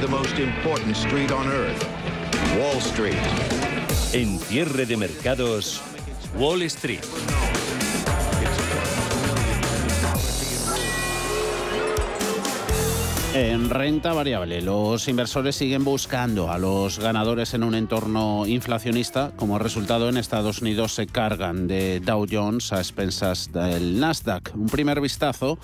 The most important street on earth, Wall Street. En cierre de mercados, Wall Street. En renta variable, los inversores siguen buscando a los ganadores en un entorno inflacionista. Como resultado, en Estados Unidos se cargan de Dow Jones a expensas del Nasdaq. Un primer vistazo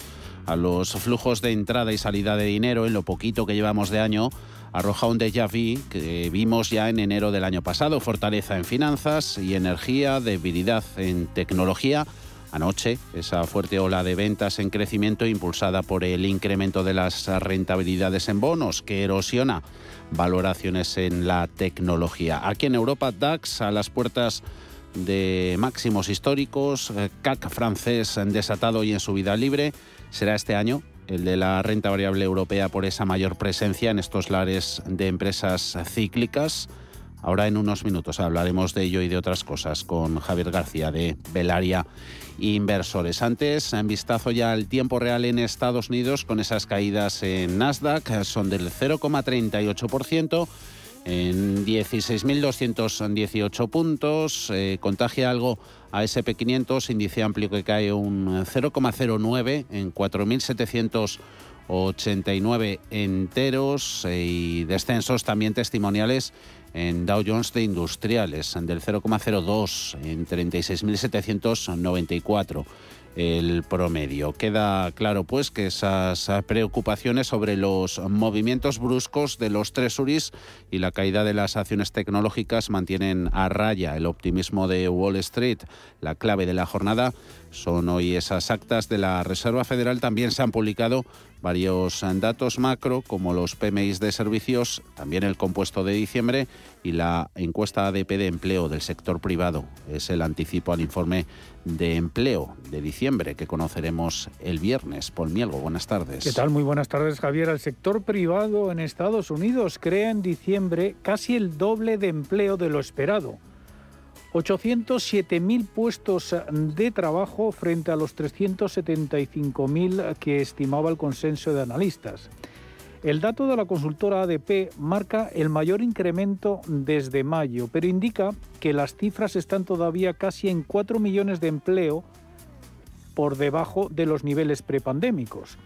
a los flujos de entrada y salida de dinero en lo poquito que llevamos de año arroja un déjà vu que vimos ya en enero del año pasado. Fortaleza en finanzas y energía, debilidad en tecnología Anoche, esa fuerte ola de ventas en crecimiento impulsada por el incremento de las rentabilidades en bonos que erosiona valoraciones en la tecnología. Aquí en Europa, DAX a las puertas de máximos históricos, eh, CAC francés desatado y en subida libre, será este año el de la renta variable europea por esa mayor presencia en estos lares de empresas cíclicas. Ahora en unos minutos hablaremos de ello y de otras cosas con Javier García de Belaria Inversores. Antes, en vistazo ya al tiempo real en Estados Unidos con esas caídas en Nasdaq, son del 0,38% en 16.218 puntos. Eh, contagia algo a SP500, índice amplio que cae un 0,09 en 4.789 enteros eh, y descensos también testimoniales en Dow Jones de Industriales, del 0,02 en 36.794 el promedio. Queda claro pues que esas preocupaciones sobre los movimientos bruscos de los tresuris y la caída de las acciones tecnológicas mantienen a raya el optimismo de Wall Street. La clave de la jornada son hoy esas actas de la Reserva Federal. También se han publicado varios datos macro como los PMIs de servicios, también el compuesto de diciembre y la encuesta ADP de empleo del sector privado. Es el anticipo al informe de empleo de diciembre que conoceremos el viernes. Paul Mielgo, buenas tardes. ¿Qué tal? Muy buenas tardes, Javier. El sector privado en Estados Unidos crea en diciembre casi el doble de empleo de lo esperado 807.000 puestos de trabajo frente a los 375.000 que estimaba el consenso de analistas. El dato de la consultora ADP marca el mayor incremento desde mayo, pero indica que las cifras están todavía casi en 4 millones de empleo por debajo de los niveles prepandémicos.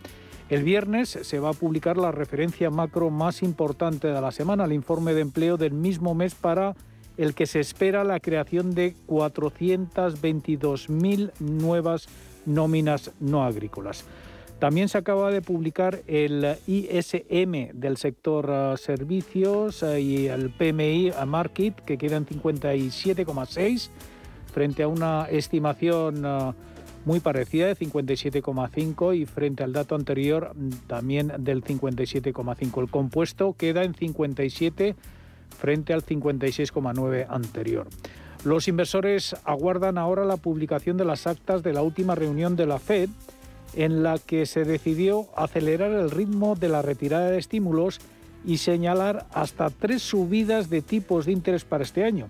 El viernes se va a publicar la referencia macro más importante de la semana, el informe de empleo del mismo mes para el que se espera la creación de 422.000 nuevas nóminas no agrícolas. También se acaba de publicar el ISM del sector eh, servicios eh, y el PMI a Market, que queda en 57,6, frente a una estimación muy parecida de 57,5 y frente al dato anterior mm, también del 57,5. El compuesto queda en 57 frente al 56,9 anterior. Los inversores aguardan ahora la publicación de las actas de la última reunión de la Fed, en la que se decidió acelerar el ritmo de la retirada de estímulos y señalar hasta tres subidas de tipos de interés para este año.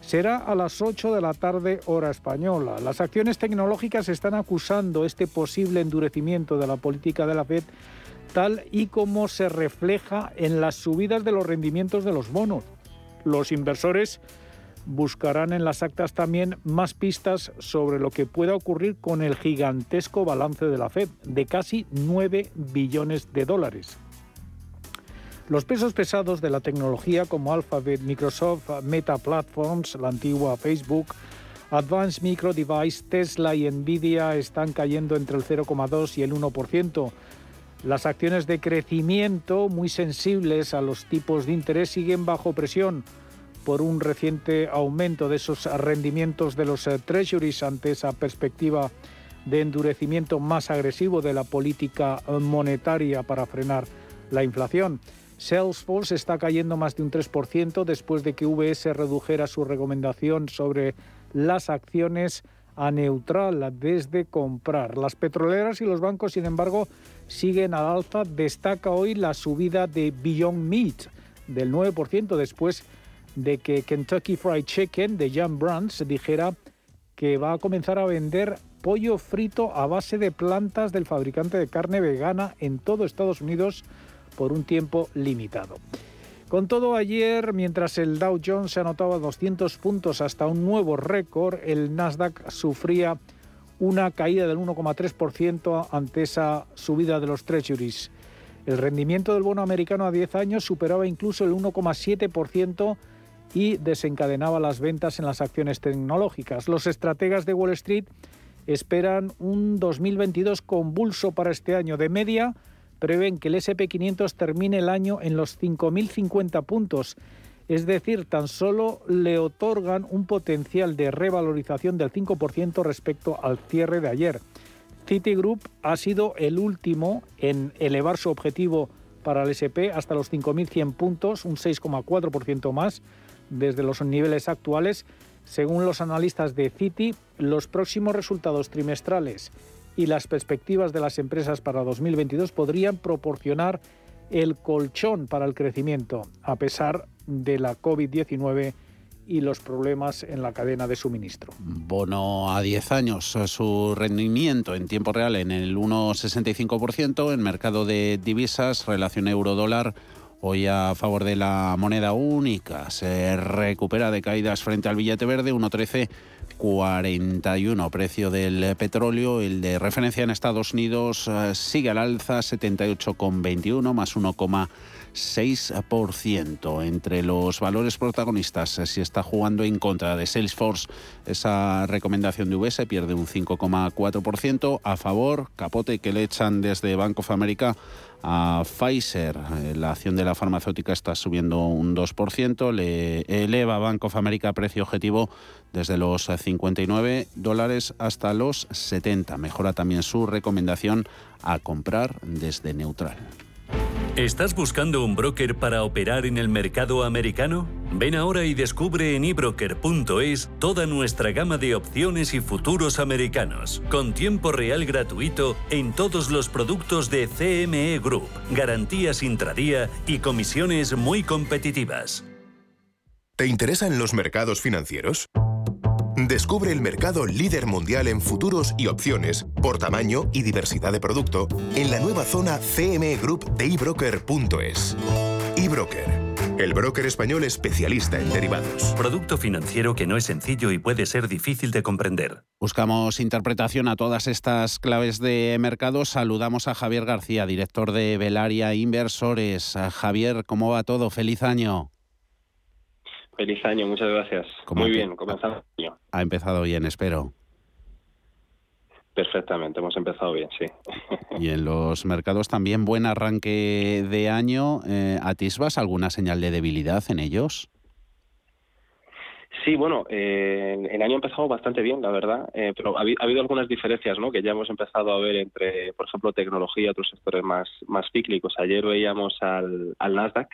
Será a las 8 de la tarde hora española. Las acciones tecnológicas están acusando este posible endurecimiento de la política de la Fed tal y como se refleja en las subidas de los rendimientos de los bonos. Los inversores buscarán en las actas también más pistas sobre lo que pueda ocurrir con el gigantesco balance de la Fed, de casi 9 billones de dólares. Los pesos pesados de la tecnología como Alphabet, Microsoft, Meta Platforms, la antigua Facebook, Advanced Micro Device, Tesla y Nvidia están cayendo entre el 0,2 y el 1%. Las acciones de crecimiento, muy sensibles a los tipos de interés, siguen bajo presión por un reciente aumento de esos rendimientos de los eh, treasuries ante esa perspectiva de endurecimiento más agresivo de la política monetaria para frenar la inflación. Salesforce está cayendo más de un 3% después de que VS redujera su recomendación sobre las acciones a neutral desde comprar. Las petroleras y los bancos, sin embargo, siguen al alza. Destaca hoy la subida de Beyond Meat del 9% después de que Kentucky Fried Chicken de Jan Brands dijera que va a comenzar a vender pollo frito a base de plantas del fabricante de carne vegana en todo Estados Unidos por un tiempo limitado. Con todo, ayer, mientras el Dow Jones se anotaba 200 puntos hasta un nuevo récord, el Nasdaq sufría una caída del 1,3% ante esa subida de los treasuries. El rendimiento del bono americano a 10 años superaba incluso el 1,7% y desencadenaba las ventas en las acciones tecnológicas. Los estrategas de Wall Street esperan un 2022 convulso para este año. De media, prevén que el SP500 termine el año en los 5.050 puntos. Es decir, tan solo le otorgan un potencial de revalorización del 5% respecto al cierre de ayer. Citigroup ha sido el último en elevar su objetivo para el SP hasta los 5.100 puntos, un 6,4% más desde los niveles actuales. Según los analistas de Citi, los próximos resultados trimestrales y las perspectivas de las empresas para 2022 podrían proporcionar el colchón para el crecimiento, a pesar de la COVID-19 y los problemas en la cadena de suministro. Bono a 10 años, su rendimiento en tiempo real en el 1,65%, en mercado de divisas, relación euro-dólar, hoy a favor de la moneda única, se recupera de caídas frente al billete verde, 1,13. 41 precio del petróleo, el de referencia en Estados Unidos eh, sigue al alza 78,21 más 1, 6%. Entre los valores protagonistas, si está jugando en contra de Salesforce, esa recomendación de UBS pierde un 5,4%. A favor, capote que le echan desde Bank of America a Pfizer. Eh, la acción de la farmacéutica está subiendo un 2%, le eleva Bank of America precio objetivo desde los 59 dólares hasta los 70. Mejora también su recomendación a comprar desde neutral. ¿Estás buscando un broker para operar en el mercado americano? Ven ahora y descubre en ebroker.es toda nuestra gama de opciones y futuros americanos, con tiempo real gratuito en todos los productos de CME Group, garantías intradía y comisiones muy competitivas. ¿Te interesan los mercados financieros? Descubre el mercado líder mundial en futuros y opciones por tamaño y diversidad de producto en la nueva zona CME Group de ebroker.es. eBroker, el broker español especialista en derivados. Producto financiero que no es sencillo y puede ser difícil de comprender. Buscamos interpretación a todas estas claves de mercado. Saludamos a Javier García, director de Velaria Inversores. Javier, ¿cómo va todo? Feliz año. Feliz año, muchas gracias. Muy bien, comenzamos el año. Ha empezado bien, espero. Perfectamente, hemos empezado bien, sí. Y en los mercados también buen arranque de año. Eh, ¿Atisbas alguna señal de debilidad en ellos? Sí, bueno, eh, el año ha empezado bastante bien, la verdad, eh, pero ha, habido algunas diferencias, ¿no? Que ya hemos empezado a ver entre, por ejemplo, tecnología y otros sectores más, más cíclicos. Ayer veíamos al, al Nasdaq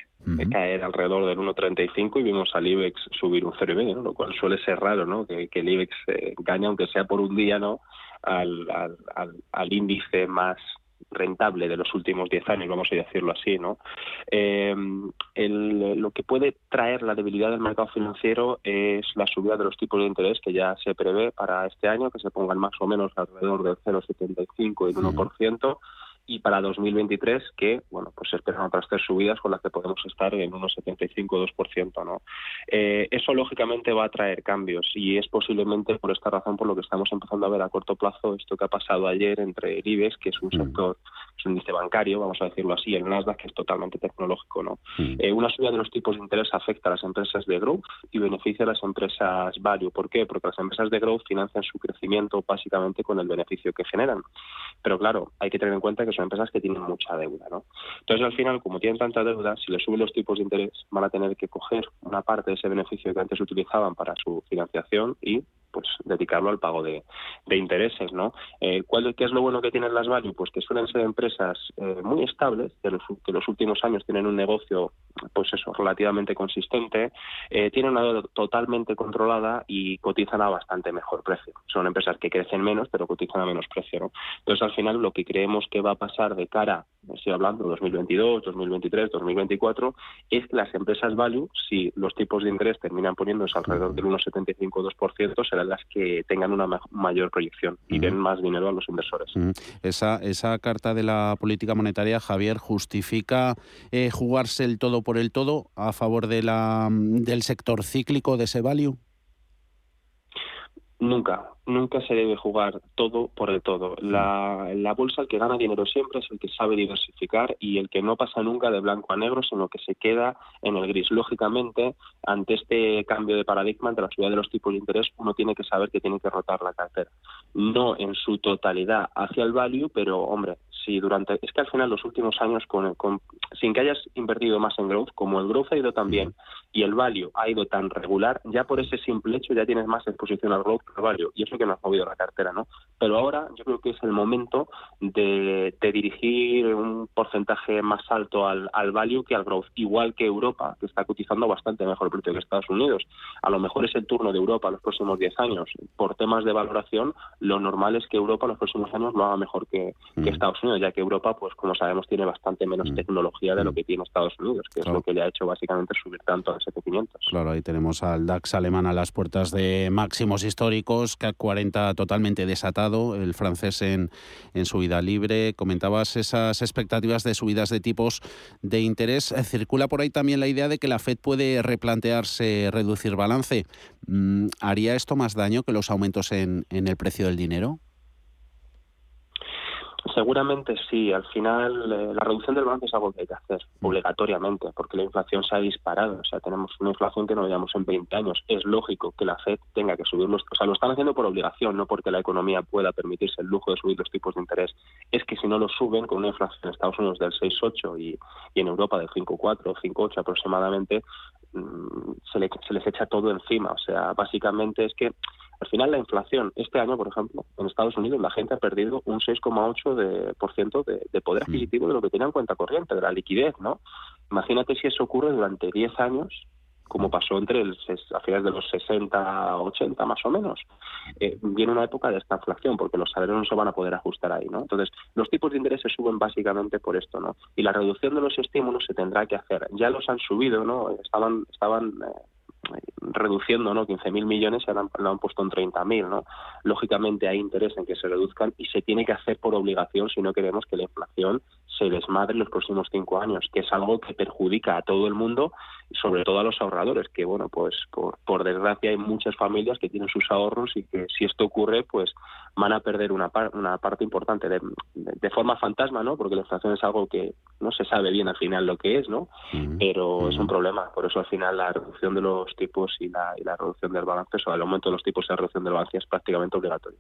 caer alrededor del 1,35 y vimos al IBEX subir un 0,5, ¿no? Lo cual suele ser raro, ¿no? Que, el IBEX eh, gane, aunque sea por un día, ¿no? Al, al, al índice más rentable de los últimos 10 años, vamos a decirlo así, ¿no? Eh, lo que puede traer la debilidad del mercado financiero es la subida de los tipos de interés que ya se prevé para este año, que se pongan más o menos alrededor del 0,75 y el 1% y para 2023 que bueno pues se esperan otras tres subidas con las que podemos estar en unos 75-2%. ¿no? Eh, eso lógicamente va a traer cambios y es posiblemente por esta razón por lo que estamos empezando a ver a corto plazo esto que ha pasado ayer entre el IBEX, que es un mm. sector, es un índice bancario, vamos a decirlo así, el Nasdaq, que es totalmente tecnológico. ¿no? Mm. Eh, una subida de los tipos de interés afecta a las empresas de growth y beneficia a las empresas value. ¿Por qué? Porque las empresas de growth financian su crecimiento básicamente con el beneficio que generan. Pero claro, hay que tener en cuenta que son empresas que tienen mucha deuda. ¿no? Entonces, al final, como tienen tanta deuda, si les suben los tipos de interés, van a tener que coger una parte de ese beneficio que antes utilizaban para su financiación y pues dedicarlo al pago de, intereses, ¿no? Eh, ¿cuál, ¿Qué es lo bueno que tienen las value? Pues que suelen ser empresas eh, muy estables, que los, los últimos años tienen un negocio, pues eso, relativamente consistente, eh, tienen una deuda totalmente controlada y cotizan a bastante mejor precio. Son empresas que crecen menos, pero cotizan a menos precio, ¿no? Entonces, al final, lo que creemos que va a pasar de cara estoy hablando 2022, 2023, 2024, es que las empresas value, si los tipos de interés terminan poniéndose alrededor del 1,75-2%, serán las que tengan una mayor proyección y den más dinero a los inversores. esa, esa carta de la política monetaria, Javier, justifica eh, jugarse el todo por el todo a favor de la, del sector cíclico de ese value. Nunca, nunca se debe jugar todo por el todo. La, la, bolsa, el que gana dinero siempre es el que sabe diversificar y el que no pasa nunca de blanco a negro, sino que se queda en el gris. Lógicamente, ante este cambio de paradigma, ante la subida de los tipos de interés, uno tiene que saber que tiene que rotar la cartera. No en su totalidad hacia el value, pero hombre, si durante. Es que al final, los últimos años, con, con, sin que hayas invertido más en growth, como el growth ha ido tan bien y el value ha ido tan regular, ya por ese simple hecho ya tienes más exposición al growth que al value. Y eso que no has movido la cartera, ¿no? Pero ahora yo creo que es el momento de, dirigir un porcentaje más alto al, al, value que al growth, igual que Europa, que está cotizando bastante mejor precio que Estados Unidos. A lo mejor es el turno de Europa los próximos 10 años. Por temas de valoración, lo normal es que Europa los próximos años lo haga mejor que, mm. Estados Unidos, ya que Europa, pues como sabemos, tiene bastante menos mm. tecnología de lo mm. que tiene Estados Unidos, que es lo que le ha hecho básicamente subir tanto al SP500. Claro, ahí tenemos al DAX alemán a las puertas de máximos históricos, CAC 40 totalmente desatado, el francés en, en subida libre. Comentabas esas expectativas de subidas de tipos de interés. Circula por ahí también la idea de que la Fed puede replantearse reducir balance. Mm, ¿Haría esto más daño que los aumentos en, en el precio del dinero? Seguramente sí. Al final, eh, la reducción del balance es algo que hay que hacer mm. obligatoriamente, porque la inflación se ha disparado. O sea, tenemos una inflación que no veíamos en 20 años. Es lógico que la Fed tenga que subir los. O sea, lo están haciendo por obligación, no porque la economía pueda permitirse el lujo de subir los tipos de interés. Es que si no lo suben, con una inflación en Estados Unidos del 6,8 y, y en Europa del 5,4 o 5,8 aproximadamente, mm, se, le, se les echa todo encima. O sea, básicamente es que al final, la inflación, este año, por ejemplo, en Estados Unidos la gente ha perdido un 6,8% de, por ciento de, de poder mm. adquisitivo de lo que tenía en cuenta corriente, de la liquidez, ¿no? Imagínate si eso ocurre durante 10 años, como pasó entre el, a finales de los 60, 80 más o menos, eh, viene una época de esta inflación porque los salarios no se van a poder ajustar ahí, ¿no? Entonces, los tipos de interés se suben básicamente por esto, ¿no? Y la reducción de los estímulos se tendrá que hacer. Ya los han subido, ¿no? Estaban, estaban eh, reduciendo, ¿no? 15.000 millones han, lo han puesto en 30.000, ¿no? Lógicamente hay interés en que se reduzcan y se tiene que hacer por obligación si no queremos que la inflación se desmadre en los próximos cinco años, que es algo que perjudica a todo el mundo sobre todo a los ahorradores, que bueno, pues por, desgracia hay muchas familias que tienen sus ahorros y que si esto ocurre, pues van a perder una, una parte importante de, de, forma fantasma, ¿no? Porque la inflación es algo que no se sabe bien al final lo que es, ¿no? Pero es un problema, por eso al final la reducción de los tipos y la, y la reducción del balance, o el aumento de los tipos y la reducción del balance es prácticamente obligatorio.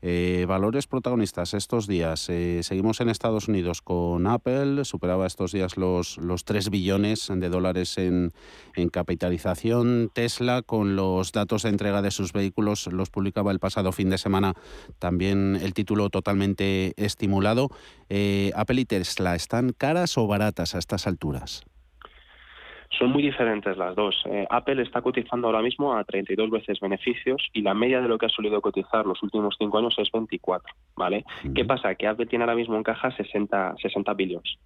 Eh, valores protagonistas estos días. Eh, seguimos en Estados Unidos con Apple, superaba estos días los, los 3 billones de dólares en, en capitalización. Tesla, con los datos de entrega de sus vehículos, los publicaba el pasado fin de semana también el título totalmente estimulado. Eh, Apple y Tesla, ¿están caras o baratas a estas alturas? Son muy diferentes las dos. Eh, Apple está cotizando ahora mismo a 32 veces beneficios y la media de lo que ha solido cotizar los últimos cinco años es 24, ¿vale? ¿Qué pasa? Que Apple tiene ahora mismo en caja 60, 60 billones,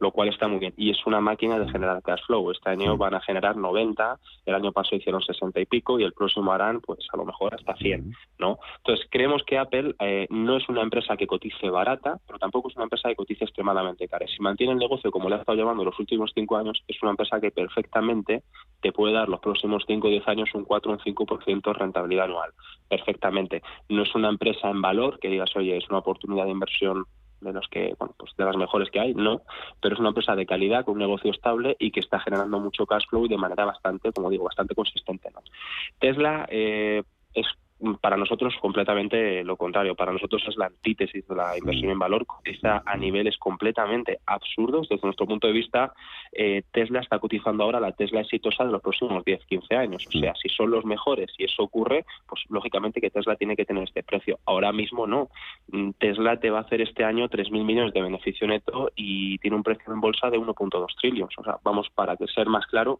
lo cual está muy bien. Y es una máquina de generar cash flow. Este año van a generar 90, el año pasado hicieron 60 y pico y el próximo harán, pues a lo mejor hasta 100, ¿no? Entonces, creemos que Apple eh, no es una empresa que cotice barata, pero tampoco es una empresa que cotice extremadamente cara. Si mantiene el negocio como le ha estado llevando los últimos cinco años, es una empresa que perfectamente te puede dar los próximos 5 o 10 años un 4 o un 5% de rentabilidad anual. Perfectamente. No es una empresa en valor que digas, oye, es una oportunidad de inversión de los que bueno pues de las mejores que hay no pero es una empresa de calidad con un negocio estable y que está generando mucho cash flow y de manera bastante como digo bastante consistente. Tesla eh, es para nosotros completamente lo contrario. Para nosotros es la antítesis de la inversión en valor. Cotiza a niveles completamente absurdos. Desde nuestro punto de vista, eh, Tesla está cotizando ahora la Tesla exitosa de los próximos 10, 15 años. O sea, si son los mejores y eso ocurre, pues lógicamente que Tesla tiene que tener este precio. Ahora mismo no. Mm, Tesla te va a hacer este año 3.000 millones de beneficio neto y tiene un precio en bolsa de 1.2 trillones. O sea, vamos, para ser más claro,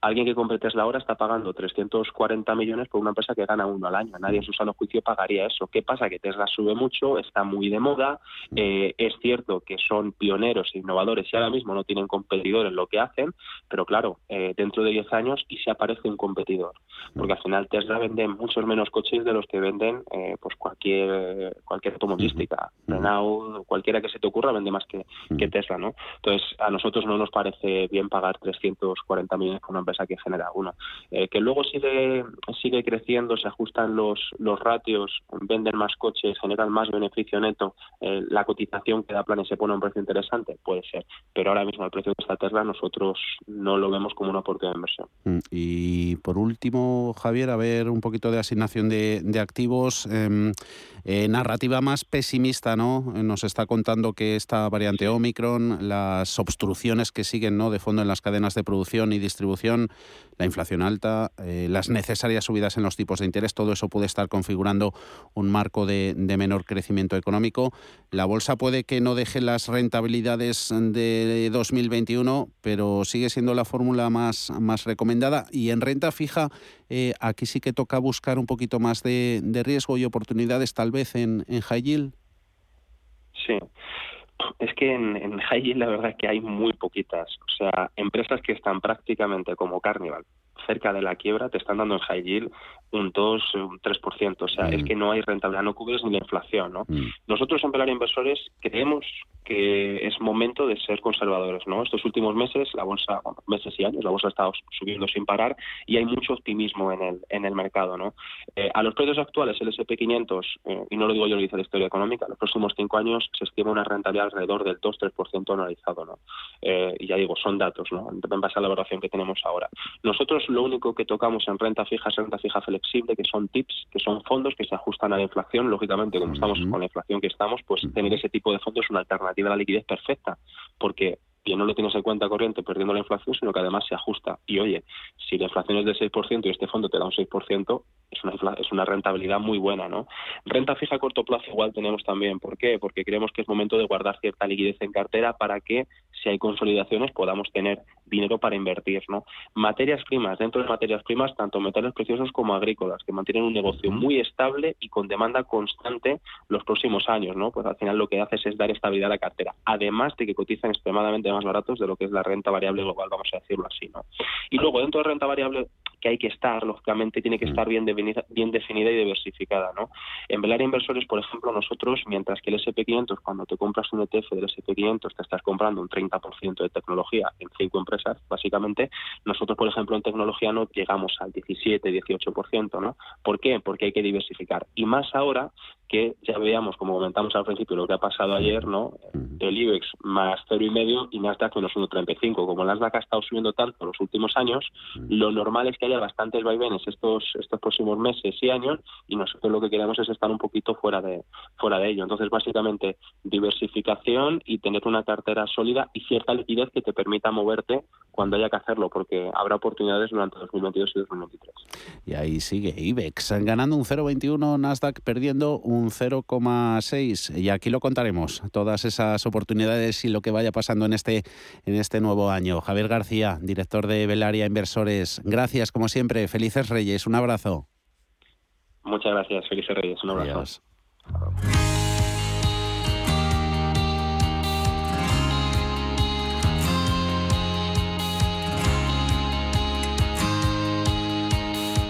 alguien que compre Tesla ahora está pagando 340 millones por una empresa que gana uno al año. Nadie en su sano juicio pagaría eso. ¿Qué pasa? Que Tesla sube mucho, está muy de moda, eh, es cierto que son pioneros e innovadores y ahora mismo no tienen competidor en lo que hacen, pero claro, eh, dentro de 10 años y se aparece un competidor, porque al final Tesla vende muchos menos coches de los que venden eh, pues cualquier cualquier automovilística, Renault, cualquiera que se te ocurra vende más que, que Tesla, ¿no? Entonces a nosotros no nos parece bien pagar 340 millones por una empresa que genera uno. Eh, que luego sigue sigue creciendo, se ajustan los, los ratios, venden más coches, generan más beneficio neto, eh, la cotización que da planes se pone a un precio interesante, puede ser. Pero ahora mismo el precio de esta Tesla nosotros no lo vemos como una oportunidad de inversión. Mm, y por último, Javier, a ver un poquito de asignación de, de activos. Em, eh, narrativa más pesimista, ¿no? Nos está contando que esta variante Omicron, las obstrucciones que siguen, ¿no? De fondo en las cadenas de producción y distribución, la inflación alta, eh, las necesarias subidas en los tipos de interés, todo eso puede estar configurando un marco de, menor crecimiento económico. La bolsa puede que no deje las rentabilidades de 2021, pero sigue siendo la fórmula más, más recomendada. Y en renta fija, eh, aquí sí que toca buscar un poquito más de, riesgo y oportunidades, tal vez en, en high yield. Sí. Es que en, en la verdad es que hay muy poquitas. O sea, empresas que están prácticamente como Carnival, cerca de la quiebra, te están dando en high yield un 2, un 3%. O sea, es mm. que no hay rentabilidad, no cubres ni la inflación. ¿no? Mm. Nosotros en Pelar Inversores creemos que es momento de ser conservadores. ¿no? Estos últimos meses, la bolsa, bueno, meses y años, la bolsa ha estado subiendo sin parar y hay mucho optimismo en el, en el mercado. ¿no? Eh, a los precios actuales, el SP500, eh, y no lo digo yo, lo dice la historia económica, en los próximos cinco años se estima una rentabilidad alrededor del 2-3% anualizado. ¿no? Eh, y ya digo, son datos, ¿no? en base a la evaluación que tenemos ahora. Nosotros lo único que tocamos en renta fija es renta fija flexible, que son tips, que son fondos que se ajustan a la inflación. Lógicamente, como estamos con la inflación que estamos, pues tener ese tipo de fondos es una alternativa a la liquidez perfecta, porque que no lo tienes en cuenta corriente perdiendo la inflación, sino que además se ajusta. Y oye, si la inflación es del 6% y este fondo te da un 6%, es una, es una rentabilidad muy buena, ¿no? Renta fija a corto plazo igual tenemos también. ¿Por qué? Porque creemos que es momento de guardar cierta liquidez en cartera para que si hay consolidaciones podamos tener dinero para invertir, ¿no? Materias primas, dentro de materias primas, tanto metales preciosos como agrícolas, que mantienen un negocio muy estable y con demanda constante los próximos años, ¿no? Pues al final lo que haces es dar estabilidad a la cartera, además de que cotizan extremadamente más baratos de lo que es la renta variable global, vamos a decirlo así, ¿no? Y luego dentro de renta variable que hay que estar, lógicamente, tiene que estar bien definida, bien definida y diversificada, ¿no? En Velar Inversores, por ejemplo, nosotros, mientras que el SP500, cuando te compras un ETF del SP500, te estás comprando un 30% de tecnología en cinco empresas, básicamente, nosotros, por ejemplo, en tecnología no llegamos al 17, 18%, ¿no? ¿Por qué? Porque hay que diversificar. Y más ahora que ya veíamos, como comentamos al principio, lo que ha pasado ayer, ¿no? El IBEX más cero y medio y Nasdaq menos 1,35. Como el Nasdaq ha estado subiendo tanto en los últimos años, lo normal es que haya bastantes vaivenes estos estos próximos meses y años y nosotros lo que queremos es estar un poquito fuera de fuera de ello. Entonces, básicamente, diversificación y tener una cartera sólida y cierta liquidez que te permita moverte cuando haya que hacerlo, porque habrá oportunidades durante 2022 y 2023. Y ahí sigue IBEX ganando un 0,21, Nasdaq perdiendo un un 0,6 y aquí lo contaremos, todas esas oportunidades y lo que vaya pasando en este, en este nuevo año. Javier García, director de Belaria Inversores, gracias como siempre, felices Reyes, un abrazo. Muchas gracias, felices Reyes, un abrazo.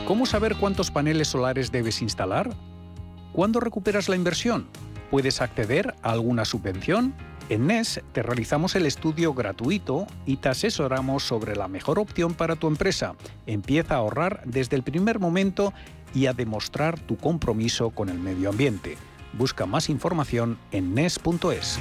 ¿Cómo saber cuántos paneles solares debes instalar? ¿Cuándo recuperas la inversión? ¿Puedes acceder a alguna subvención? En NES te realizamos el estudio gratuito y te asesoramos sobre la mejor opción para tu empresa. Empieza a ahorrar desde el primer momento y a demostrar tu compromiso con el medio ambiente. Busca más información en NES.es.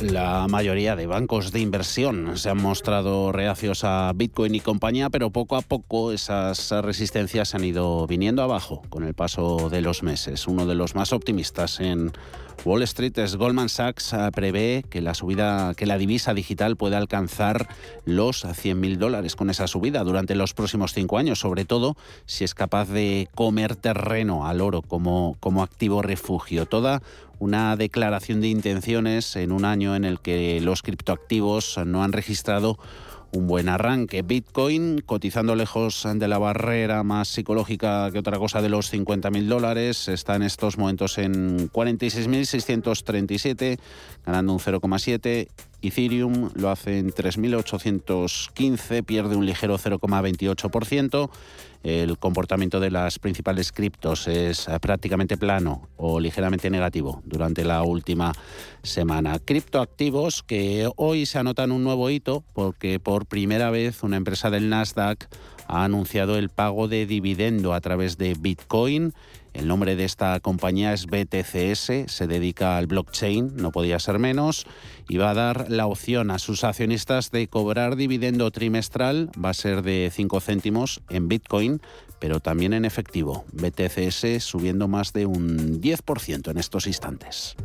La mayoría de bancos de inversión se han mostrado reacios a Bitcoin y compañía, pero poco a poco esas resistencias han ido viniendo abajo con el paso de los meses. Uno de los más optimistas en Wall Street es Goldman Sachs eh, prevé que la subida, que la divisa digital pueda alcanzar los 100.000 dólares con esa subida durante los próximos cinco años, sobre todo si es capaz de comer terreno al oro como, como activo refugio. Toda una declaración de intenciones en un año en el que los criptoactivos no han registrado un buen arranque. Bitcoin cotizando lejos de la barrera más psicológica que otra cosa de los 50.000 dólares. Está en estos momentos en 46.637, ganando un 0,7. Ethereum lo hace en 3.815, pierde un ligero 0,28%. El comportamiento de las principales criptos es prácticamente plano o ligeramente negativo durante la última semana. Criptoactivos que hoy se anotan un nuevo hito porque por primera vez una empresa del Nasdaq ha anunciado el pago de dividendo a través de Bitcoin el nombre de esta compañía es BTCS, se dedica al blockchain, no podía ser menos, y va a dar la opción a sus accionistas de cobrar dividendo trimestral, va a ser de 5 céntimos en Bitcoin, pero también en efectivo. BTCS subiendo más de un 10% en estos instantes.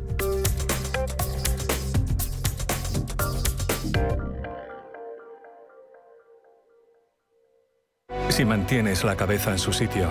Si mantienes la cabeza en su sitio,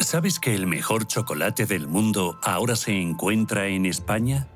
¿Sabes que el mejor chocolate del mundo ahora se encuentra en España?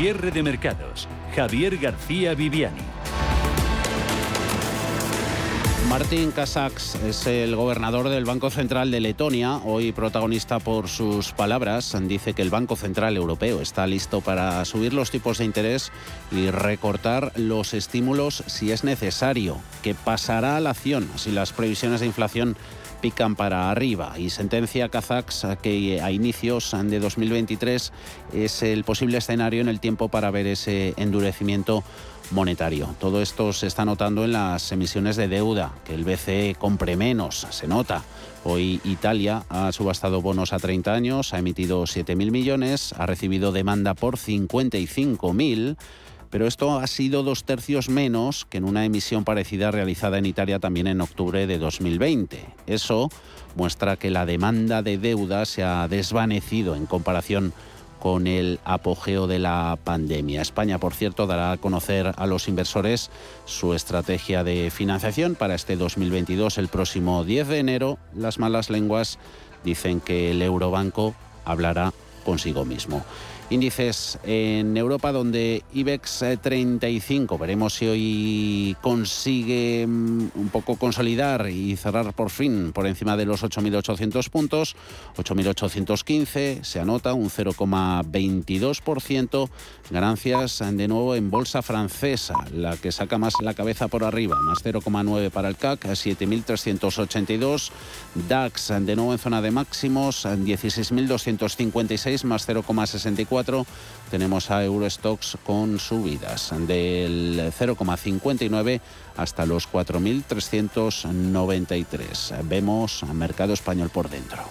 Cierre de mercados. Javier García Viviani. Martin Kasaks es el gobernador del Banco Central de Letonia, hoy protagonista por sus palabras. Dice que el Banco Central Europeo está listo para subir los tipos de interés y recortar los estímulos si es necesario, que pasará a la acción si las previsiones de inflación pican para arriba y sentencia Kazakhs que a inicios de 2023 es el posible escenario en el tiempo para ver ese endurecimiento monetario. Todo esto se está notando en las emisiones de deuda, que el BCE compre menos, se nota. Hoy Italia ha subastado bonos a 30 años, ha emitido 7.000 millones, ha recibido demanda por 55.000 pero esto ha sido dos tercios menos que en una emisión parecida realizada en Italia también en octubre de 2020. Eso muestra que la demanda de deuda se ha desvanecido en comparación con el apogeo de la pandemia. España, por cierto, dará a conocer a los inversores su estrategia de financiación para este 2022 el próximo 10 de enero. Las malas lenguas dicen que el Eurobanco hablará consigo mismo. Índices en Europa donde IBEX 35, veremos si hoy consigue mm, un poco consolidar y cerrar por fin por encima de los 8.800 puntos, 8.815, se anota un 0,22%, ganancias de nuevo en bolsa francesa, la que saca más la cabeza por arriba, más 0,9 para el CAC, 7.382, DAX de nuevo en zona de máximos, 16.256 más 0,64 tenemos a Eurostox con subidas del 0,59 hasta los 4.393. Vemos mercado español por dentro.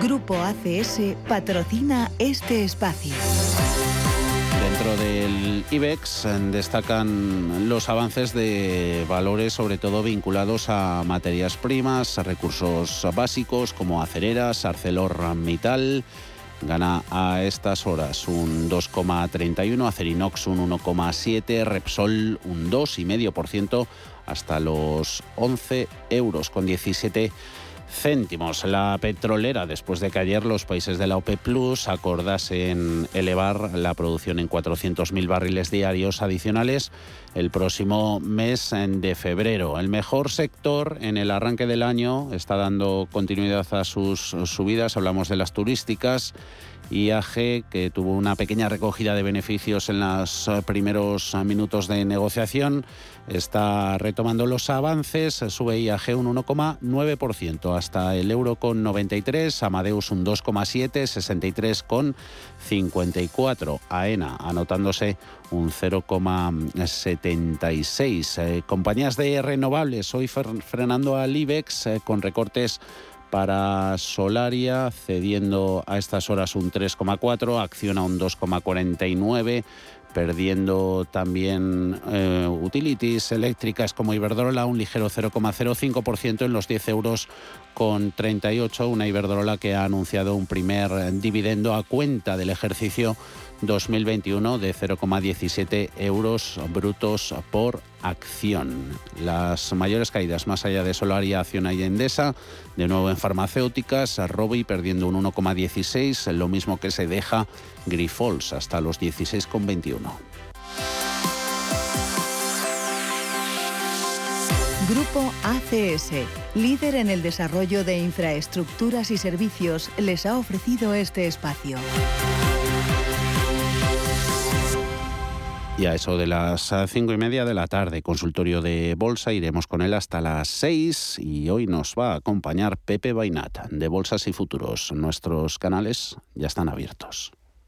Grupo ACS patrocina este espacio. Dentro del IBEX eh, destacan los avances de valores sobre todo vinculados a materias primas, a recursos básicos como acereras, ArcelorMittal, gana a estas horas un 2,31, Acerinox un 1,7, Repsol un 2,5% hasta los 11 euros con 17 céntimos. La petrolera, después de que ayer los países de la OPE Plus acordasen elevar la producción en 400.000 barriles diarios adicionales el próximo mes de febrero. El mejor sector en el arranque del año está dando continuidad a sus subidas. Hablamos de las turísticas IAG, que tuvo una pequeña recogida de beneficios en los primeros minutos de negociación, está retomando los avances, sube IAG un 1,9% hasta el euro con 93, Amadeus un 2,7, 63 con 54, AENA anotándose un 0,76. Eh, compañías de renovables hoy frenando al IBEX con recortes para Solaria, cediendo a estas horas un 3,4, acciona un 2,49 perdiendo también eh, utilities eléctricas como Iberdrola, un ligero 0,05% en los 10 euros con 38, una Iberdrola que ha anunciado un primer dividendo a cuenta del ejercicio 2021 de 0,17 euros brutos por acción. Las mayores caídas más allá de Solaria, Acciona y Endesa, de nuevo en farmacéuticas, Robi perdiendo un 1,16, lo mismo que se deja Grifols hasta los 16,21. Grupo ACS, líder en el desarrollo de infraestructuras y servicios, les ha ofrecido este espacio. Y eso de las cinco y media de la tarde, consultorio de bolsa, iremos con él hasta las seis y hoy nos va a acompañar Pepe Bainat de Bolsas y Futuros. Nuestros canales ya están abiertos.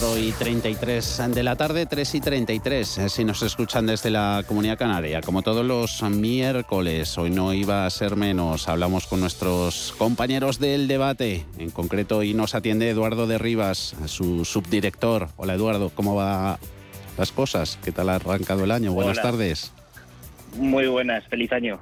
4 y 33 de la tarde, 3 y 33, eh, si nos escuchan desde la Comunidad Canaria. Como todos los miércoles, hoy no iba a ser menos, hablamos con nuestros compañeros del debate. En concreto, hoy nos atiende Eduardo de Rivas, su subdirector. Hola Eduardo, ¿cómo va las cosas? ¿Qué tal ha arrancado el año? Buenas tardes. Muy buenas, feliz año.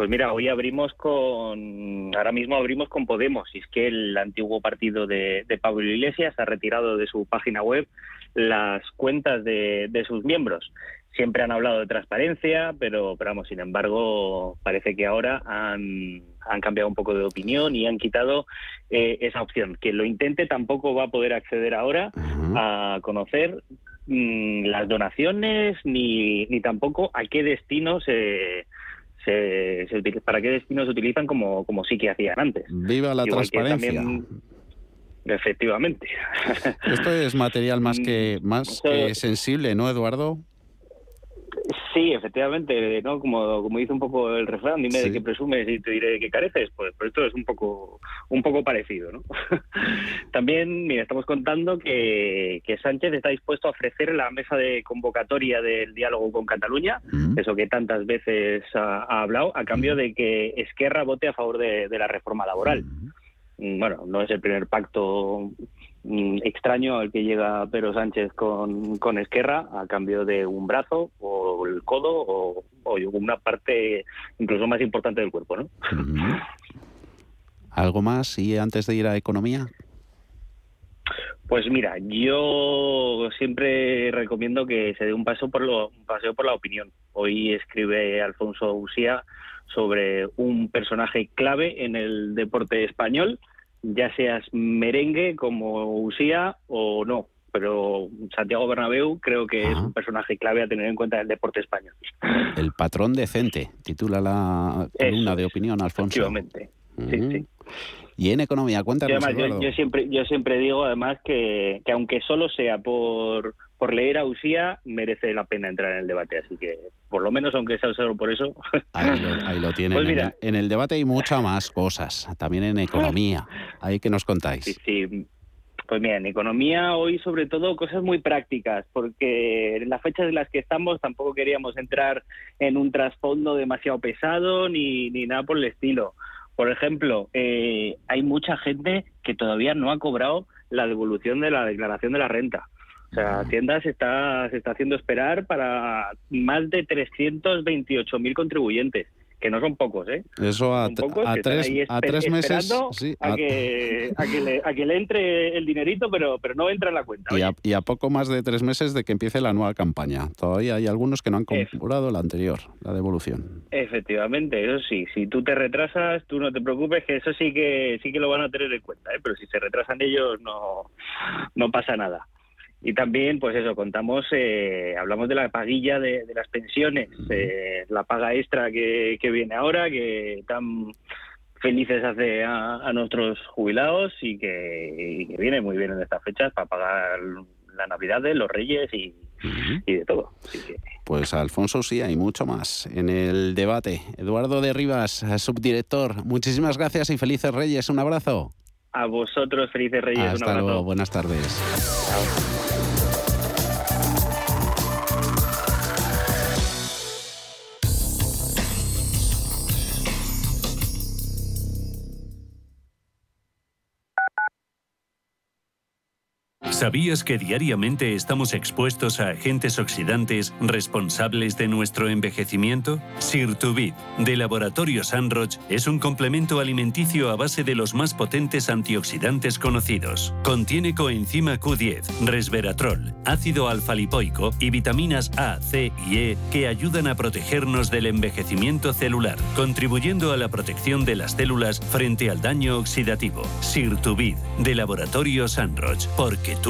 Pues mira, hoy abrimos con, ahora mismo abrimos con Podemos, y es que el antiguo partido de, Pablo Iglesias ha retirado de su página web las cuentas de, sus miembros. Siempre han hablado de transparencia, pero, pero vamos, sin embargo, parece que ahora han, cambiado un poco de opinión y han quitado eh, esa opción. Quien lo intente tampoco va a poder acceder ahora a conocer mm, las donaciones ni, ni tampoco a qué destino se se, para qué destinos se utilizan como, como sí que hacían antes. Viva la transparencia. efectivamente. Esto es material más que más que sensible, ¿no, Eduardo? Sí, efectivamente, ¿no? Como, como dice un poco el refrán, dime de qué presumes y te diré de qué careces, pues, pues, esto es un poco un poco parecido, ¿no? También, mira, estamos contando que, que, Sánchez está dispuesto a ofrecer la mesa de convocatoria del diálogo con Cataluña, mm. eso que tantas veces ha, hablado, a cambio mm. de que Esquerra vote a favor de, la reforma laboral. Mm. Bueno, no es el primer pacto extraño al que llega Pedro Sánchez con, con Esquerra a cambio de un brazo o el codo o, o una parte incluso más importante del cuerpo, ¿no? ¿Algo más y antes de ir a economía? Pues mira, yo siempre recomiendo que se dé un paso por lo, un paseo por la opinión. Hoy escribe Alfonso Usía sobre un personaje clave en el deporte español, ya seas merengue como Usía o no. Pero Santiago Bernabéu creo que es un personaje clave a tener en cuenta en el deporte español. El patrón decente, titula la columna de opinión, Alfonso. Efectivamente. Sí, sí. Y en economía, cuéntanos. yo, siempre, yo siempre digo además que, que aunque solo sea por, por leer a Usía, merece la pena entrar en el debate. Así que, por lo menos, aunque sea solo por eso. Ahí lo, tienen. Pues en, el, en, el, debate hay muchas más cosas, también en economía. Ahí que nos contáis. Sí, sí. Pues mira, en economía hoy sobre todo cosas muy prácticas, porque en las fechas en las que estamos tampoco queríamos entrar en un trasfondo demasiado pesado ni, ni nada por el estilo. Por ejemplo, eh, hay mucha gente que todavía no ha cobrado la devolución de la declaración de la renta. O sea, Hacienda se está, se está haciendo esperar para más de 328.000 contribuyentes que no son pocos, ¿eh? Eso a, tres, a tres meses. a, que, a, que le, entre el dinerito, pero, pero no entra en la cuenta. Y a, poco más de tres meses de que empiece la nueva campaña. Todavía hay algunos que no han comprado la anterior, la devolución. Efectivamente, eso sí. Si tú te retrasas, tú no te preocupes, que eso sí que sí que lo van a tener en cuenta, ¿eh? Pero si se retrasan ellos, no, no pasa nada. Y también, pues eso, contamos, eh, hablamos de la paguilla de, las pensiones, eh, la paga extra que, viene ahora, que tan felices hace a, nuestros jubilados y que, viene muy bien en estas fechas para pagar la Navidad de los Reyes y, de todo. Pues Alfonso, sí, hay mucho más en el debate. Eduardo de Rivas, subdirector, muchísimas gracias y felices Reyes. Un abrazo. A vosotros, felices Reyes. Hasta un abrazo. luego, buenas tardes. ¿Sabías que diariamente estamos expuestos a agentes oxidantes responsables de nuestro envejecimiento? Sirtuvid, de Laboratorio Sanroch, es un complemento alimenticio a base de los más potentes antioxidantes conocidos. Contiene coenzima Q10, resveratrol, ácido alfa-lipoico y vitaminas A, C y E que ayudan a protegernos del envejecimiento celular, contribuyendo a la protección de las células frente al daño oxidativo. Sirtuvid, de Laboratorio Sanroch, porque tú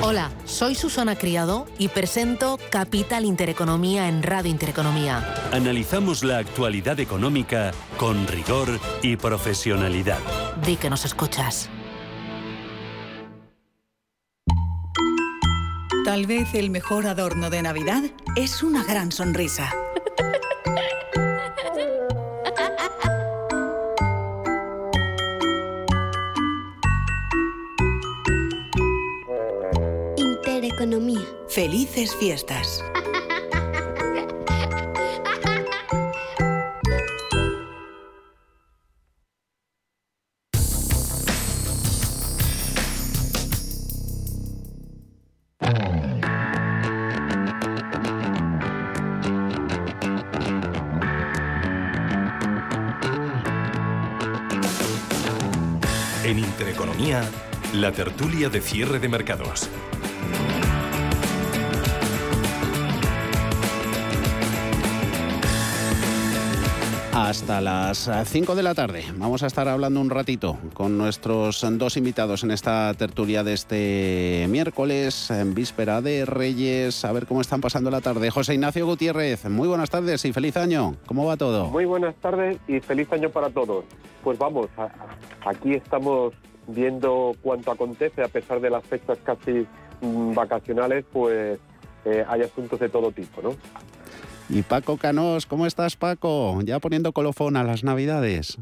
Hola, soy Susana Criado y presento Capital Intereconomía en Radio Intereconomía. Analizamos la actualidad económica con rigor y profesionalidad. Di que nos escuchas. Tal vez el mejor adorno de Navidad es una gran sonrisa. economía. Felices fiestas. En Intereconomía, la tertulia de cierre de mercados. Hasta las 5 de la tarde. Vamos a estar hablando un ratito con nuestros dos invitados en esta tertulia de este miércoles, en víspera de Reyes, a ver cómo están pasando la tarde. José Ignacio Gutiérrez, muy buenas tardes y feliz año. ¿Cómo va todo? Muy buenas tardes y feliz año para todos. Pues vamos, aquí estamos viendo cuánto acontece, a pesar de las fechas casi mm, vacacionales, pues eh, hay asuntos de todo tipo, ¿no? Y Paco Canós, ¿cómo estás Paco? Ya poniendo colofón a las navidades.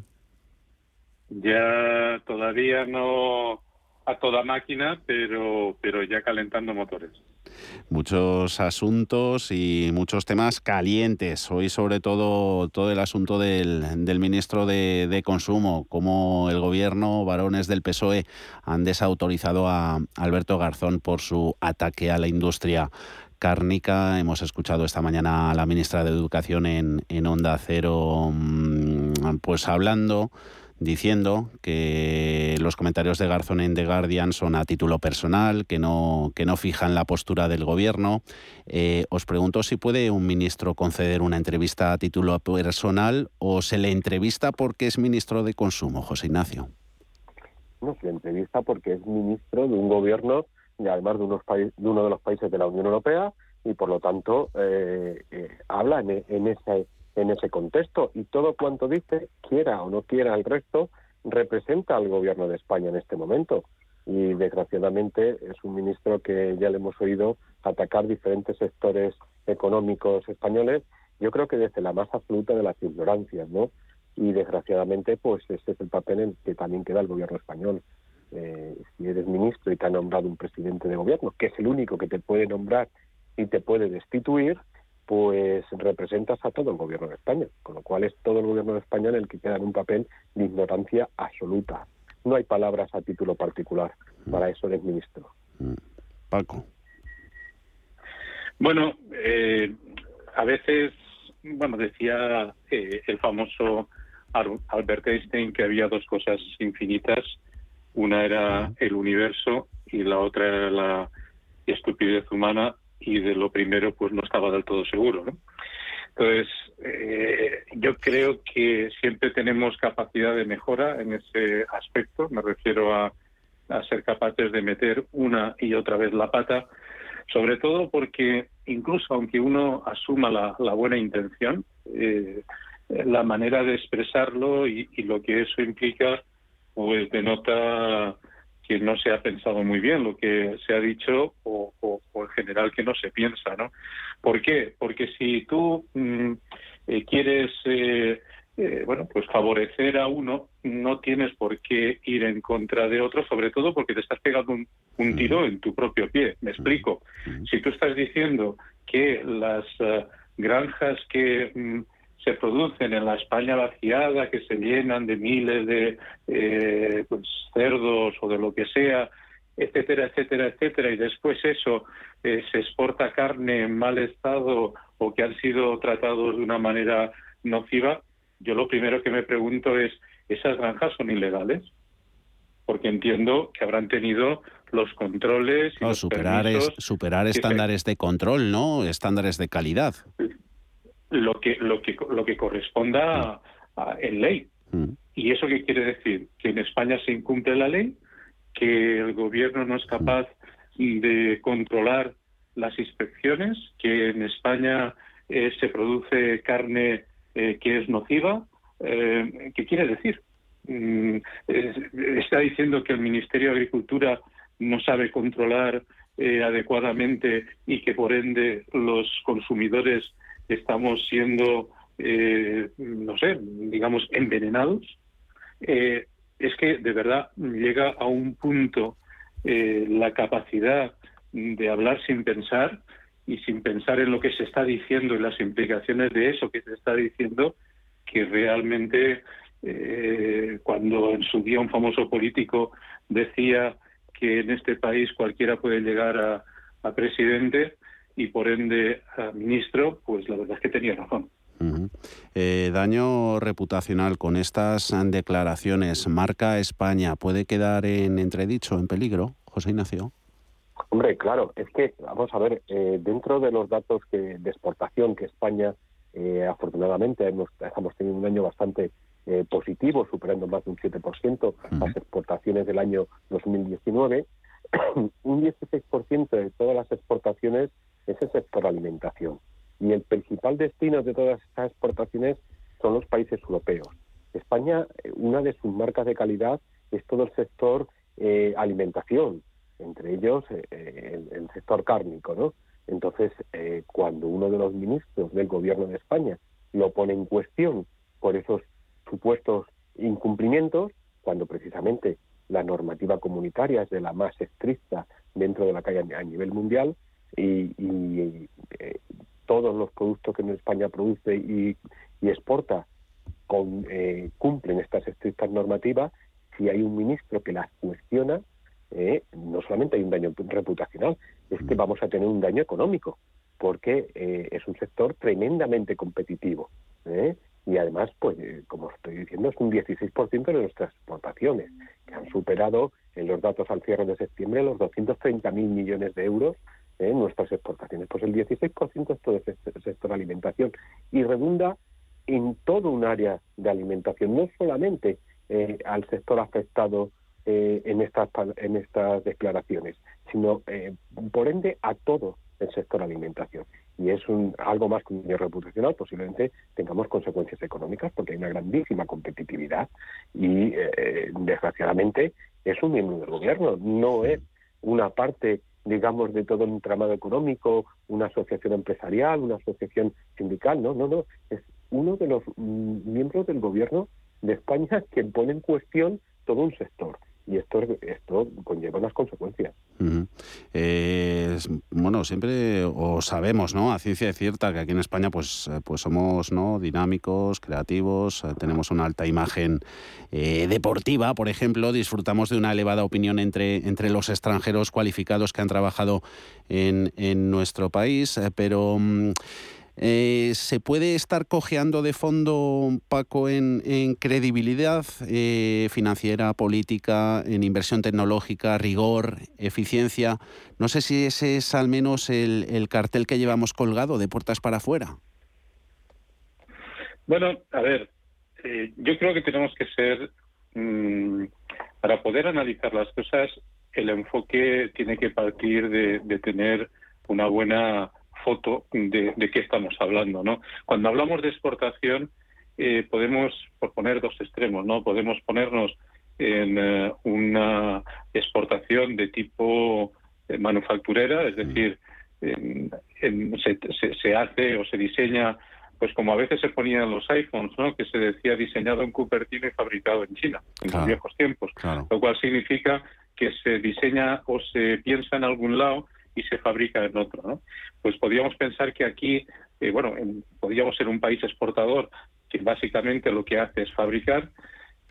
Ya todavía no a toda máquina, pero, pero ya calentando motores. Muchos asuntos y muchos temas calientes. Hoy sobre todo todo el asunto del, del ministro de, de, Consumo, cómo el gobierno, varones del PSOE, han desautorizado a Alberto Garzón por su ataque a la industria cárnica. Hemos escuchado esta mañana a la ministra de Educación en, en Onda Cero, mm, pues hablando diciendo que los comentarios de Garzón en The Guardian son a título personal, que no, que no fijan la postura del gobierno. Eh, os pregunto si puede un ministro conceder una entrevista a título personal o se le entrevista porque es ministro de Consumo, José Ignacio. No, se entrevista porque es ministro de un gobierno y además de, unos de uno de los países de la Unión Europea y por lo tanto eh, eh, habla en, en, ese, en ese contexto y todo cuanto dice, quiera o no quiera el resto, representa al gobierno de España en este momento y desgraciadamente es un ministro que ya le hemos oído atacar diferentes sectores económicos españoles, yo creo que desde la más absoluta de las ignorancias, ¿no? Y desgraciadamente, pues ese es el papel en que también queda el gobierno español. Eh, si eres ministro y te ha nombrado un presidente de gobierno, que es el único que te puede nombrar y te puede destituir, pues representas a todo el gobierno de España, con lo cual es todo el gobierno de España en el que queda en un papel de ignorancia absoluta. No hay palabras a título particular, para eso eres ministro. Mm. Paco. Bueno, eh, a veces, bueno, decía eh, el famoso Albert Einstein que había dos cosas infinitas una era el universo y la otra era la estupidez humana y de lo primero pues no estaba del todo seguro. ¿no? Entonces, eh, yo creo que siempre tenemos capacidad de mejora en ese aspecto. Me refiero a, ser capaces de meter una y otra vez la pata, sobre todo porque incluso aunque uno asuma la, buena intención, eh, la manera de expresarlo y, y lo que eso implica pues denota que no se ha pensado muy bien lo que se ha dicho o, en general que no se piensa, ¿no? ¿Por qué? Porque si tú mm, eh, quieres, eh, eh, bueno, pues favorecer a uno, no tienes por qué ir en contra de otro, sobre todo porque te estás pegando un, tiro en tu propio pie. Me explico. Si tú estás diciendo que las granjas que mm, se producen en la España vaciada, que se llenan de miles de eh, pues, cerdos o de lo que sea, etcétera, etcétera, etcétera, y después eso eh, se exporta carne en mal estado o que han sido tratados de una manera nociva, yo lo primero que me pregunto es, ¿esas granjas son ilegales? Porque entiendo que habrán tenido los controles y superar, superar estándares de control, ¿no? Estándares de calidad lo que lo que lo que corresponda en ley. Mm. ¿Y eso qué quiere decir? Que en España se incumple la ley, que el gobierno no es capaz de controlar las inspecciones, que en España eh, se produce carne eh, que es nociva. Eh, ¿Qué quiere decir? Mm, está diciendo que el Ministerio de Agricultura no sabe controlar adecuadamente y que por ende los consumidores estamos siendo, eh, no sé, digamos, envenenados, eh, es que de verdad llega a un punto eh, la capacidad de hablar sin pensar y sin pensar en lo que se está diciendo y las implicaciones de eso que se está diciendo, que realmente cuando en su día un famoso político decía que en este país cualquiera puede llegar a presidente, y por ende ministro, pues la verdad es que tenía razón. Eh, daño reputacional con estas declaraciones, marca España, ¿puede quedar en entredicho, en peligro, José Ignacio? Hombre, claro, es que, vamos a ver, eh, dentro de los datos que, de exportación que España eh, afortunadamente hemos, estamos teniendo un año bastante eh, positivo, superando más de un 7% las exportaciones del año 2019. un 16% de todas las exportaciones es el sector alimentación. Y el principal destino de todas estas exportaciones son los países europeos. España, eh, una de sus marcas de calidad es todo el sector eh, alimentación, entre ellos eh, el, sector cárnico, ¿no? Entonces, cuando uno de los ministros del gobierno de España lo pone en cuestión por esos supuestos incumplimientos, cuando precisamente la normativa comunitaria es de la más estricta dentro de la calle a nivel mundial y, todos los productos que en España produce y, exporta con, eh, cumplen estas estrictas normativas, si hay un ministro que las cuestiona, eh, no solamente hay un daño reputacional, es que vamos a tener un daño económico, porque eh, es un sector tremendamente competitivo. Y además, pues, como estoy diciendo, es un 16% de nuestras exportaciones, que han superado en los datos al cierre de septiembre los 230.000 millones de euros en nuestras exportaciones. Pues el 16% es todo ese sector alimentación y redunda en todo un área de alimentación, no solamente eh, al sector afectado eh, en, estas, en estas declaraciones, sino eh, por ende a todo el sector alimentación. Y es un, algo más que un daño reputacional, posiblemente tengamos consecuencias económicas porque hay una grandísima competitividad y desgraciadamente es un miembro del gobierno, no es una parte digamos, de todo un entramado económico, una asociación empresarial, una asociación sindical, no, no, no, es uno de los mm, miembros del gobierno de España que pone en cuestión todo un sector y esto, esto conlleva unas consecuencias. bueno, siempre o sabemos, ¿no? A ciencia cierta que aquí en España pues, eh, pues somos ¿no? dinámicos, creativos, eh, tenemos una alta imagen eh, deportiva, por ejemplo, disfrutamos de una elevada opinión entre, entre los extranjeros cualificados que han trabajado en, en nuestro país, pero... Mm, eh, ¿Se puede estar cojeando de fondo, Paco, en, credibilidad eh, financiera, política, en inversión tecnológica, rigor, eficiencia? No sé si ese es al menos el, cartel que llevamos colgado de puertas para afuera. Bueno, a ver, eh, yo creo que tenemos que ser, mm, para poder analizar las cosas, el enfoque tiene que partir de tener una buena foto de, qué estamos hablando, ¿no? Cuando hablamos de exportación, eh, podemos poner dos extremos, ¿no? Podemos ponernos en eh, una exportación de tipo eh, manufacturera, es decir, se, hace o se diseña, pues como a veces se ponían los iPhones, ¿no? Que se decía diseñado en Cupertino y fabricado en China, en los viejos tiempos, lo cual significa que se diseña o se piensa en algún lado y se fabrica en otro. ¿no? Pues podríamos pensar que aquí, eh, bueno, podríamos ser un país exportador que básicamente lo que hace es fabricar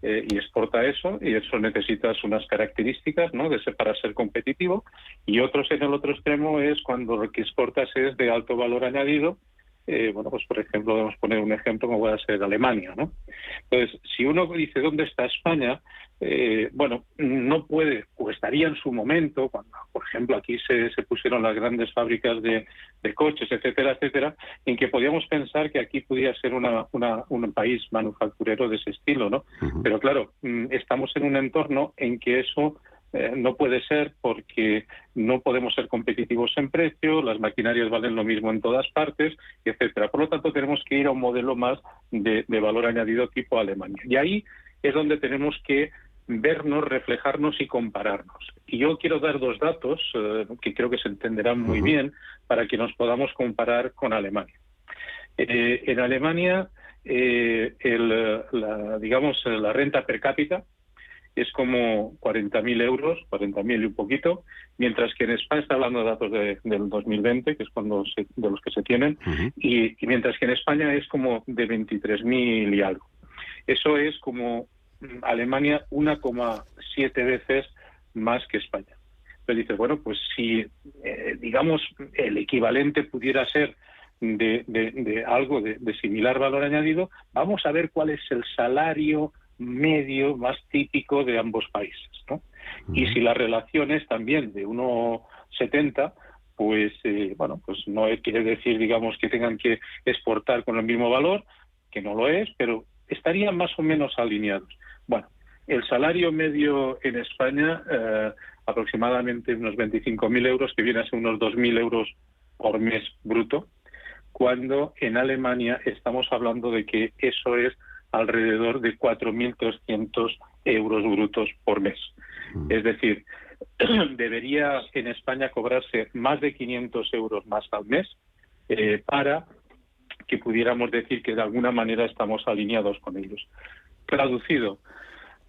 eh, y exporta eso, y eso necesitas unas características ¿no? de ser, para ser competitivo, y otros en el otro extremo es cuando lo que exportas es de alto valor añadido, eh, bueno, pues por ejemplo, podemos poner un ejemplo como puede ser Alemania, ¿no? Entonces, si uno dice dónde está España, eh, bueno, no puede, o estaría en su momento, cuando, por ejemplo, aquí se, se pusieron las grandes fábricas de, coches, etcétera, etcétera, en que podíamos pensar que aquí podía ser una, un país manufacturero de ese estilo, ¿no? Pero claro, mm, estamos en un entorno en que eso eh, no puede ser porque no podemos ser competitivos en precio, las maquinarias valen lo mismo en todas partes, etcétera. Por lo tanto, tenemos que ir a un modelo más de, de valor añadido tipo Alemania. Y ahí es donde tenemos que vernos, reflejarnos y compararnos. Y yo quiero dar dos datos eh, que creo que se entenderán muy bien para que nos podamos comparar con Alemania. Eh, en Alemania, eh, la, digamos, la renta per cápita es como 40.000 euros, 40.000 y un poquito, mientras que en España está hablando de datos del 2020, que es cuando de los que se tienen, y, y, mientras que en España es como de 23.000 y algo. Eso es como Alemania 1,7 veces más que España. Entonces dices, bueno, pues si, eh, digamos, el equivalente pudiera ser de, algo de, similar valor añadido, vamos a ver cuál es el salario medio más típico de ambos países. Y si la relación es también de 1,70, pues eh, bueno, pues no quiere decir, digamos, que tengan que exportar con el mismo valor, que no lo es, pero estarían más o menos alineados. Bueno, el salario medio en España, eh, aproximadamente unos 25.000 euros, que viene a ser unos 2.000 euros por mes bruto, cuando en Alemania estamos hablando de que eso es alrededor de 4.300 euros brutos por mes. Mm. Es decir, debería en España cobrarse más de 500 euros más al mes eh, para que pudiéramos decir que de alguna manera estamos alineados con ellos. Traducido,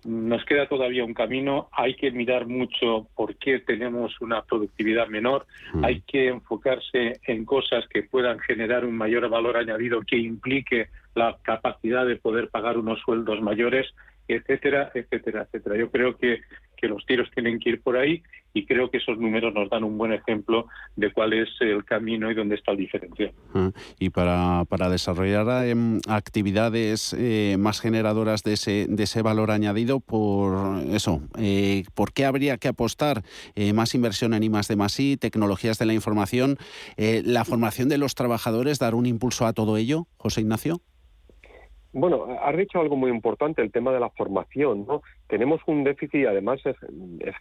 nos queda todavía un camino, hay que mirar mucho por qué tenemos una productividad menor, mm. hay que enfocarse en cosas que puedan generar un mayor valor añadido que implique la capacidad de poder pagar unos sueldos mayores, etcétera, etcétera, etcétera. Yo creo que que los tiros tienen que ir por ahí y creo que esos números nos dan un buen ejemplo de cuál es el camino y dónde está el diferencial. Ah, y para, para desarrollar em, actividades eh, más generadoras de ese, de ese valor añadido, por eso, eh, ¿por qué habría que apostar eh, más inversión en I de más I, tecnologías de la información, la formación de los trabajadores, dar un impulso a todo ello, José Ignacio? Bueno, has dicho algo muy importante, el tema de la formación. ¿no? Tenemos un déficit, además es,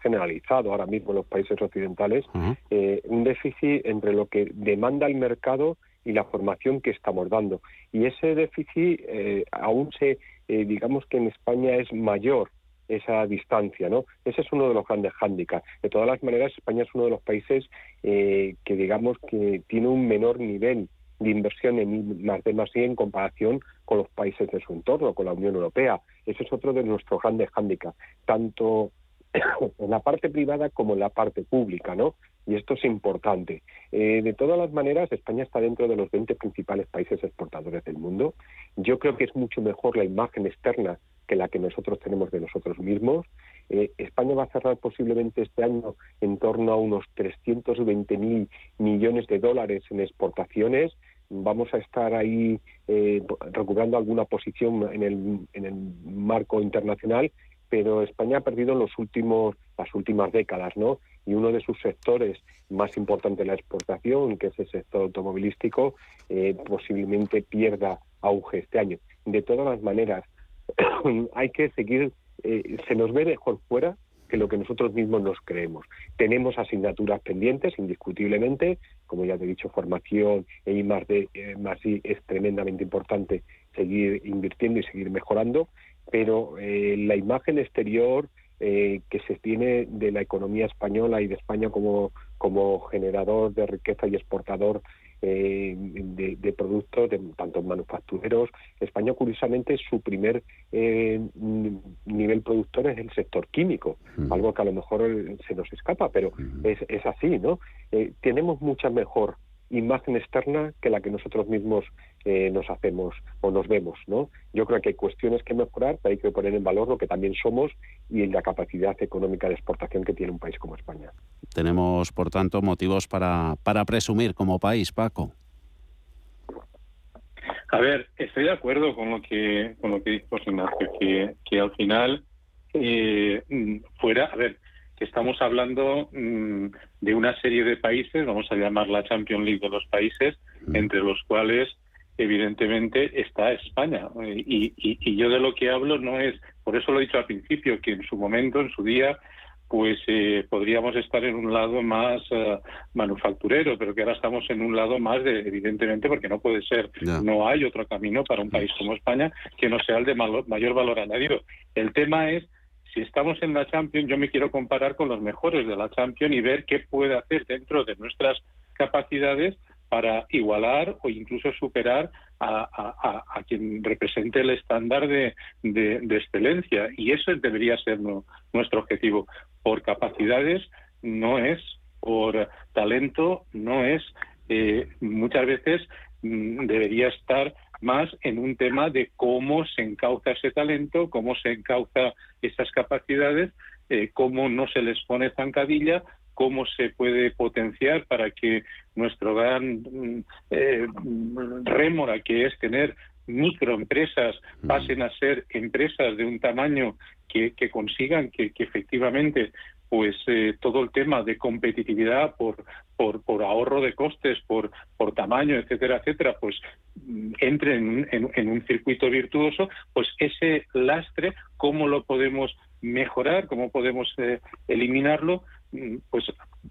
generalizado ahora mismo en los países occidentales, eh, un déficit entre lo que demanda el mercado y la formación que estamos dando. Y ese déficit eh, aún se, eh, digamos que en España es mayor esa distancia, ¿no? Ese es uno de los grandes hándicaps. De todas las maneras, España es uno de los países que, digamos, que tiene un menor nivel de inversión en más de más y en comparación con los países de su entorno, con la Unión Europea. Ese es otro de nuestros grandes hándicaps, tanto en la parte privada como en la parte pública, ¿no? Y esto es importante. Eh, de todas las maneras, España está dentro de los 20 principales países exportadores del mundo. Yo creo que es mucho mejor la imagen externa que la que nosotros tenemos de nosotros mismos. Eh, España va a cerrar posiblemente este año en torno a unos 320 mil millones de dólares en exportaciones. Vamos a estar ahí eh, recuperando alguna posición en el, en el marco internacional, pero España ha perdido en los últimos, las últimas décadas, ¿no? Y uno de sus sectores más importantes de la exportación, que es el sector automovilístico, eh, posiblemente pierda auge este año. De todas las maneras, hay que seguir eh, se nos ve mejor fuera que lo que nosotros mismos nos creemos. Tenemos asignaturas pendientes, indiscutiblemente, como ya te he dicho, formación e I más D eh, más I es tremendamente importante seguir invirtiendo y seguir mejorando, pero eh, la imagen exterior que se tiene de la economía española y de España como, como generador de riqueza y exportador eh, de, productos, de tanto manufactureros. España, curiosamente, su primer eh, nivel productor es el sector químico, algo que a lo mejor se nos escapa, pero es, es así, ¿no? Eh, tenemos mucha mejor imagen externa que la que nosotros mismos eh, nos hacemos o nos vemos, ¿no? Yo creo que hay cuestiones que mejorar, pero hay que poner en valor lo que también somos y la capacidad económica de exportación que tiene un país como España. Tenemos, por tanto, motivos para, para presumir como país, Paco. A ver, estoy de acuerdo con lo que con lo que dijo Ignacio, que, que al final eh, fuera, a ver, que estamos hablando mm, de una serie de países, vamos a llamar la Champions League de los países, entre los cuales evidentemente está España. Y, y, yo de lo que hablo no es, por eso lo he dicho al principio, que en su momento, en su día, pues eh, podríamos estar en un lado más eh, manufacturero, pero que ahora estamos en un lado más de, evidentemente, porque no puede ser, no hay otro camino para un país como España que no sea el de mayor valor añadido. El tema es si estamos en la Champions, yo me quiero comparar con los mejores de la Champions y ver qué puede hacer dentro de nuestras capacidades para igualar o incluso superar a, quien represente el estándar de, excelencia. Y eso debería ser nuestro objetivo. Por capacidades no es, por talento no es. Eh, muchas veces mm, debería estar más en un tema de cómo se encauza ese talento, cómo se encauza esas capacidades, eh, cómo no se les pone zancadilla, cómo se puede potenciar para que nuestro gran mm, eh, rémora, que es tener microempresas, mm. pasen a ser empresas de un tamaño que, consigan que, efectivamente pues eh, todo el tema de competitividad por, por, por ahorro de costes, por, tamaño, etcétera, etcétera, pues mm, entre en, un circuito virtuoso, pues ese lastre, ¿cómo lo podemos mejorar? ¿Cómo podemos eh, eliminarlo? Mm, pues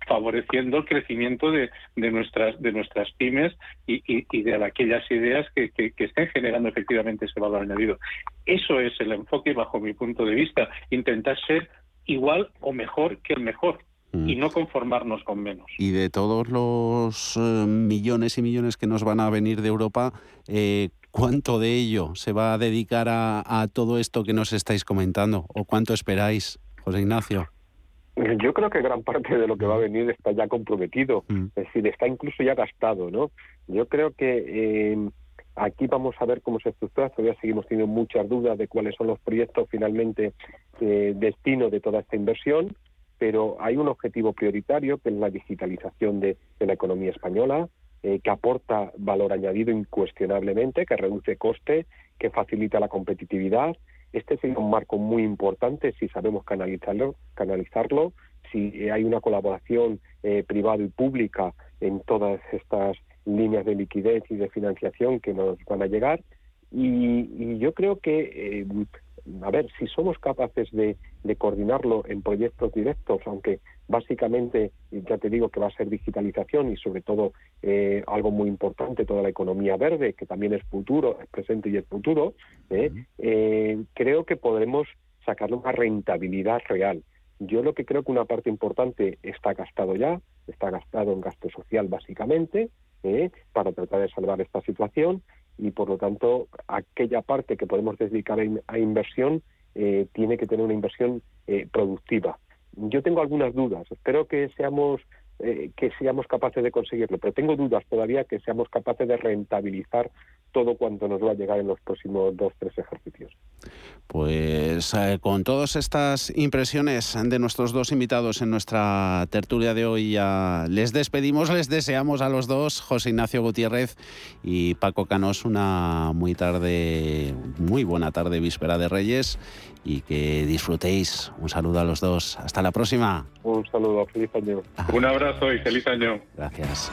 favoreciendo el crecimiento de, nuestras pymes y, de aquellas ideas que, estén generando efectivamente ese valor añadido. Eso es el enfoque bajo mi punto de vista, intentar ser igual o mejor que el mejor y mm. no conformarnos con menos. Y de todos los eh, millones y millones que nos van a venir de Europa, eh, ¿cuánto de ello se va a dedicar a, a, todo esto que nos estáis comentando? ¿O cuánto esperáis, José Ignacio? Yo creo que gran parte de lo que va a venir está ya comprometido, mm. es decir, está incluso ya gastado, ¿no? Yo creo que eh, aquí vamos a ver cómo se estructura, todavía seguimos teniendo muchas dudas de cuáles son los proyectos finalmente eh, destino de toda esta inversión, pero hay un objetivo prioritario que es la digitalización de, la economía española, eh, que aporta valor añadido incuestionablemente, que reduce coste, que facilita la competitividad. Este sería un marco muy importante si sabemos canalizarlo, si hay una colaboración eh, privada y pública en todas estas líneas de liquidez y de financiación que nos van a llegar. Y, yo creo que eh, a ver, si somos capaces de, coordinarlo en proyectos directos, aunque básicamente, ya te digo que va a ser digitalización y sobre todo eh, algo muy importante, toda la economía verde, que también es futuro, es presente y es futuro, eh, eh, creo que podremos sacarle una rentabilidad real. Yo lo que creo que una parte importante está gastado ya, está gastado en gasto social básicamente, para tratar de salvar esta situación y por lo tanto aquella parte que podemos dedicar a, inversión eh, tiene que tener una inversión eh, productiva. Yo tengo algunas dudas, espero que seamos eh, que seamos capaces de conseguirlo, pero tengo dudas todavía que seamos capaces de rentabilizar todo cuanto nos va a llegar en los próximos dos, tres ejercicios. Pues eh, con todas estas impresiones de nuestros dos invitados en nuestra tertulia de hoy, ya les despedimos, les deseamos a los dos, José Ignacio Gutiérrez y Paco Canos, una muy tarde, muy buena tarde, víspera de Reyes, y que disfrutéis. Un saludo a los dos. Hasta la próxima. Un saludo, feliz año. Un abrazo y feliz año. Gracias.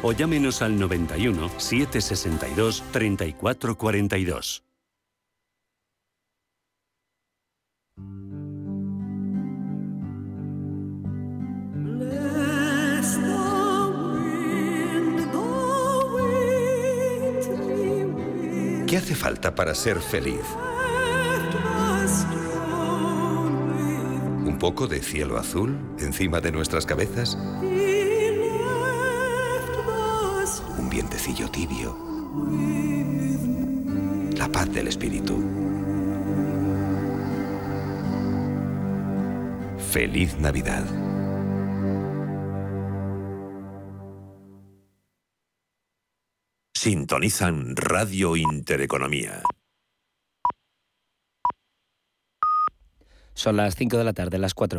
o llámenos al 91 762 3442. ¿Qué hace falta para ser feliz? ¿Un poco de cielo azul encima de nuestras cabezas? Vientecillo tibio. La paz del espíritu. Feliz Navidad. Sintonizan Radio Intereconomía. Son las 5 de la tarde, las 4